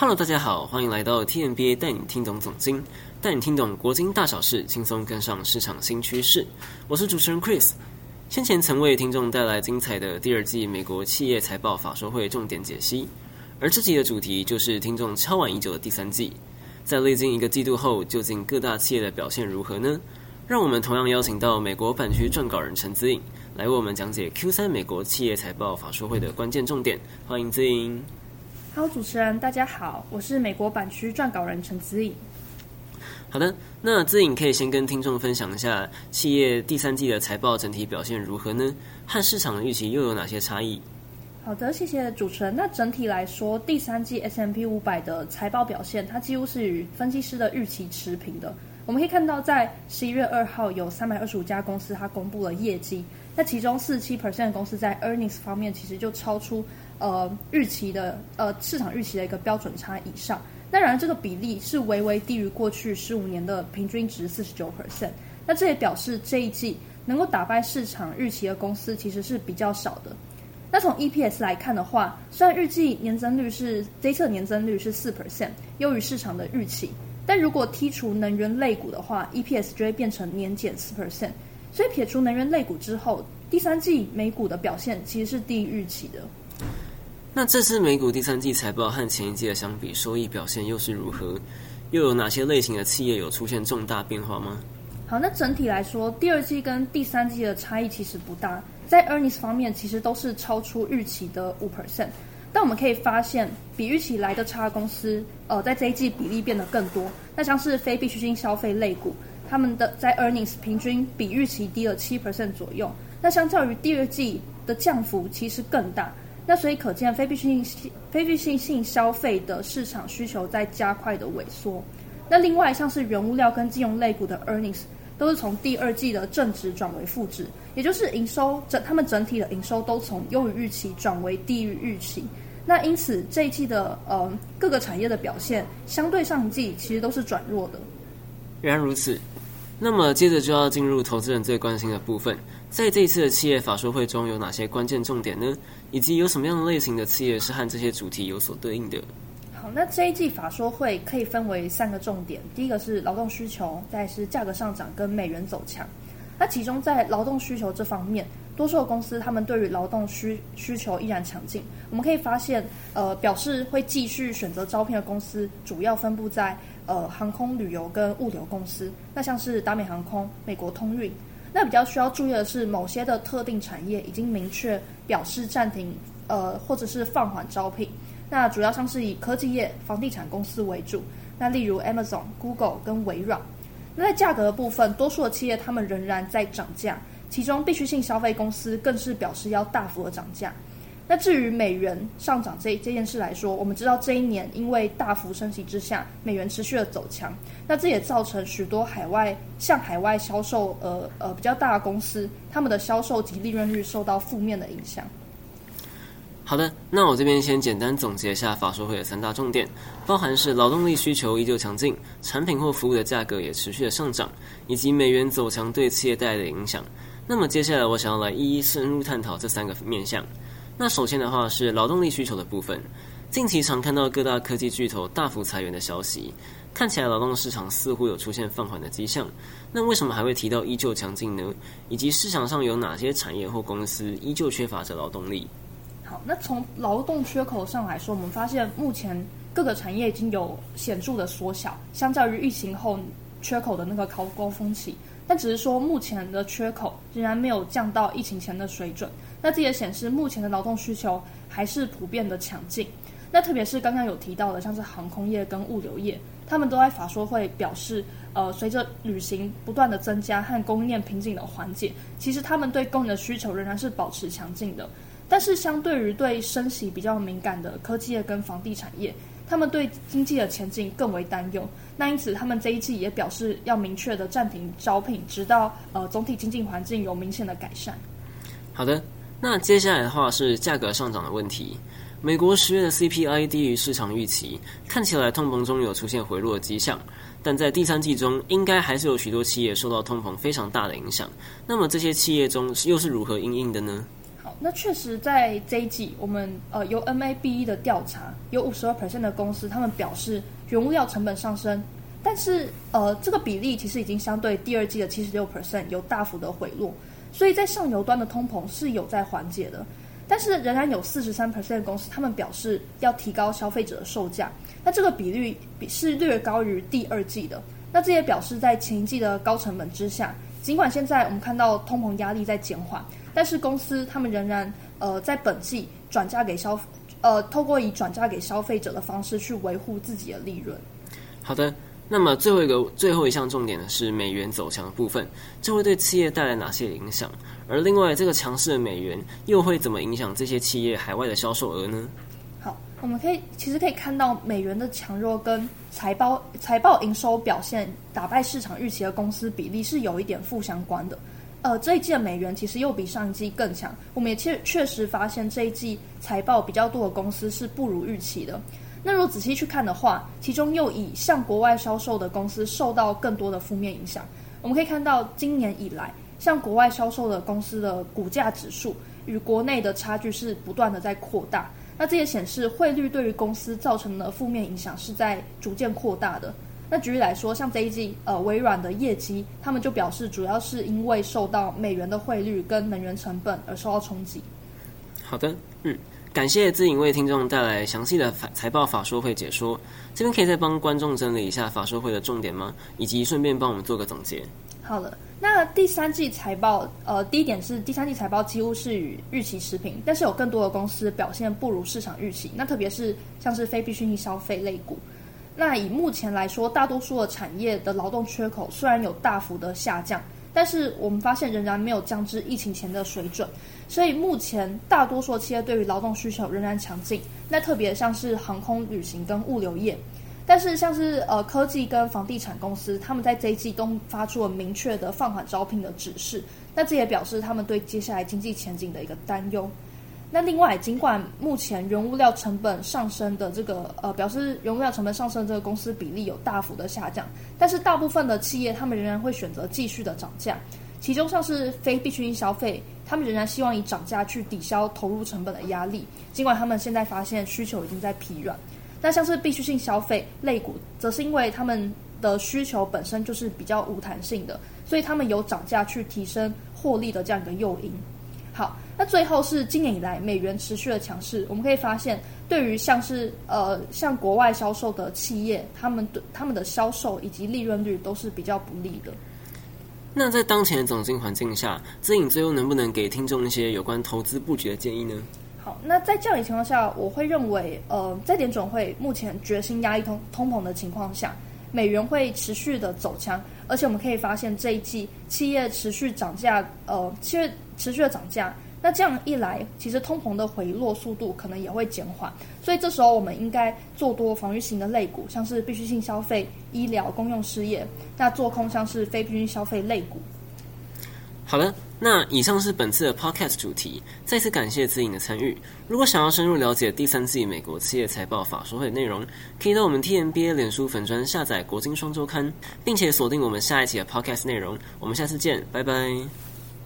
Hello，大家好，欢迎来到 TMBA 带你听懂总经，带你听懂国经大小事，轻松跟上市场新趋势。我是主持人 Chris。先前曾为听众带来精彩的第二季美国企业财报法说会重点解析，而这集的主题就是听众敲碗已久的第三季。在历经一个季度后，究竟各大企业的表现如何呢？让我们同样邀请到美国版区撰稿人陈子颖来为我们讲解 Q 三美国企业财报法说会的关键重点。欢迎子颖。Hello，主持人，大家好，我是美国版区撰稿人陈子颖。好的，那资颖可以先跟听众分享一下企业第三季的财报整体表现如何呢？和市场的预期又有哪些差异？好的，谢谢主持人。那整体来说，第三季 S M P 五百的财报表现，它几乎是与分析师的预期持平的。我们可以看到，在十一月二号，有三百二十五家公司它公布了业绩，那其中四七 percent 的公司在 earnings 方面其实就超出呃预期的呃市场预期的一个标准差以上。那然而，这个比例是微微低于过去十五年的平均值四十九 percent。那这也表示这一季能够打败市场预期的公司其实是比较少的。那从 EPS 来看的话，虽然预计年增率是这一次年增率是四 percent，优于市场的预期，但如果剔除能源类股的话，EPS 就会变成年减四 percent。所以撇除能源类股之后，第三季美股的表现其实是低于预期的。那这次美股第三季财报和前一季的相比，收益表现又是如何？又有哪些类型的企业有出现重大变化吗？好，那整体来说，第二季跟第三季的差异其实不大，在 earnings 方面其实都是超出预期的五 percent。但我们可以发现，比预期来的差公司，呃，在这一季比例变得更多。那像是非必需性消费类股，他们的在 earnings 平均比预期低了七 percent 左右。那相较于第二季的降幅，其实更大。那所以可见，非必需性非必需性消费的市场需求在加快的萎缩。那另外，像是原物料跟金融类股的 earnings 都是从第二季的正值转为负值，也就是营收整他们整体的营收都从优于预期转为低于预期。那因此这一季的呃各个产业的表现，相对上季其实都是转弱的。原来如此。那么接着就要进入投资人最关心的部分，在这一次的企业法说会中有哪些关键重点呢？以及有什么样的类型的企业是和这些主题有所对应的？好，那这一季法说会可以分为三个重点，第一个是劳动需求，再是价格上涨跟美元走强。那其中在劳动需求这方面，多数的公司他们对于劳动需需求依然强劲。我们可以发现，呃，表示会继续选择招聘的公司，主要分布在。呃，航空旅游跟物流公司，那像是达美航空、美国通运，那比较需要注意的是，某些的特定产业已经明确表示暂停，呃，或者是放缓招聘。那主要像是以科技业、房地产公司为主，那例如 Amazon、Google 跟微软。那在价格的部分，多数的企业他们仍然在涨价，其中必需性消费公司更是表示要大幅的涨价。那至于美元上涨这这件事来说，我们知道这一年因为大幅升息之下，美元持续的走强，那这也造成许多海外向海外销售呃呃比较大的公司，他们的销售及利润率受到负面的影响。好的，那我这边先简单总结一下法说会的三大重点，包含是劳动力需求依旧强劲，产品或服务的价格也持续的上涨，以及美元走强对企业带来的影响。那么接下来我想要来一一深入探讨这三个面向。那首先的话是劳动力需求的部分，近期常看到各大科技巨头大幅裁员的消息，看起来劳动市场似乎有出现放缓的迹象。那为什么还会提到依旧强劲呢？以及市场上有哪些产业或公司依旧缺乏着劳动力？好，那从劳动缺口上来说，我们发现目前各个产业已经有显著的缩小，相较于疫情后缺口的那个高高峰期，但只是说目前的缺口仍然没有降到疫情前的水准。那这也显示目前的劳动需求还是普遍的强劲。那特别是刚刚有提到的，像是航空业跟物流业，他们都在法说会表示，呃，随着旅行不断的增加和供应链瓶颈的缓解，其实他们对供应的需求仍然是保持强劲的。但是相对于对升息比较敏感的科技业跟房地产业，他们对经济的前景更为担忧。那因此，他们这一季也表示要明确的暂停招聘，直到呃总体经济环境有明显的改善。好的。那接下来的话是价格上涨的问题。美国十月的 CPI 低于市场预期，看起来通膨中有出现回落的迹象。但在第三季中，应该还是有许多企业受到通膨非常大的影响。那么这些企业中又是如何应应的呢？好，那确实在这一季，我们呃由 MABE 的调查，有五十二 percent 的公司，他们表示原物料成本上升，但是呃这个比例其实已经相对第二季的七十六 percent 有大幅的回落，所以在上游端的通膨是有在缓解的，但是仍然有四十三 percent 公司，他们表示要提高消费者的售价，那这个比率比是略高于第二季的，那这也表示在前一季的高成本之下，尽管现在我们看到通膨压力在减缓。但是公司他们仍然呃在本季转嫁给消呃透过以转嫁给消费者的方式去维护自己的利润。好的，那么最后一个最后一项重点呢是美元走强的部分，这会对企业带来哪些影响？而另外这个强势的美元又会怎么影响这些企业海外的销售额呢？好，我们可以其实可以看到美元的强弱跟财报财报营收表现打败市场预期的公司比例是有一点负相关的。呃，这一季的美元其实又比上一季更强。我们也确确实发现这一季财报比较多的公司是不如预期的。那如果仔细去看的话，其中又以向国外销售的公司受到更多的负面影响。我们可以看到，今年以来向国外销售的公司的股价指数与国内的差距是不断的在扩大。那这也显示汇率对于公司造成的负面影响是在逐渐扩大的。那举例来说，像这一季，呃，微软的业绩，他们就表示，主要是因为受到美元的汇率跟能源成本而受到冲击。好的，嗯，感谢自营为听众带来详细的财报法说会解说。这边可以再帮观众整理一下法说会的重点吗？以及顺便帮我们做个总结。好了，那第三季财报，呃，第一点是第三季财报几乎是与预期持平，但是有更多的公司表现不如市场预期。那特别是像是非必需性消费类股。那以目前来说，大多数的产业的劳动缺口虽然有大幅的下降，但是我们发现仍然没有降至疫情前的水准。所以目前大多数企业对于劳动需求仍然强劲。那特别像是航空、旅行跟物流业，但是像是呃科技跟房地产公司，他们在这一季都发出了明确的放缓招聘的指示。那这也表示他们对接下来经济前景的一个担忧。那另外，尽管目前原物料成本上升的这个呃，表示原物料成本上升这个公司比例有大幅的下降，但是大部分的企业他们仍然会选择继续的涨价，其中像是非必需性消费，他们仍然希望以涨价去抵消投入成本的压力，尽管他们现在发现需求已经在疲软。那像是必需性消费类股，则是因为他们的需求本身就是比较无弹性的，所以他们有涨价去提升获利的这样一个诱因。好，那最后是今年以来美元持续的强势，我们可以发现，对于像是呃像国外销售的企业，他们对他们的销售以及利润率都是比较不利的。那在当前的总经环境下，资颖最后能不能给听众一些有关投资布局的建议呢？好，那在这样的情况下，我会认为，呃，在联准会目前决心压抑通通膨的情况下，美元会持续的走强，而且我们可以发现这一季企业持续涨价，呃，企业。持续的涨价，那这样一来，其实通膨的回落速度可能也会减缓，所以这时候我们应该做多防御型的类股，像是必需性消费、医疗、公用事业；那做空像是非必需消费类股。好了，那以上是本次的 Podcast 主题，再次感谢子颖的参与。如果想要深入了解第三季美国企业财报法说会内容，可以到我们 TMBA 脸书粉专下载《国金双周刊》，并且锁定我们下一期的 Podcast 内容。我们下次见，拜拜。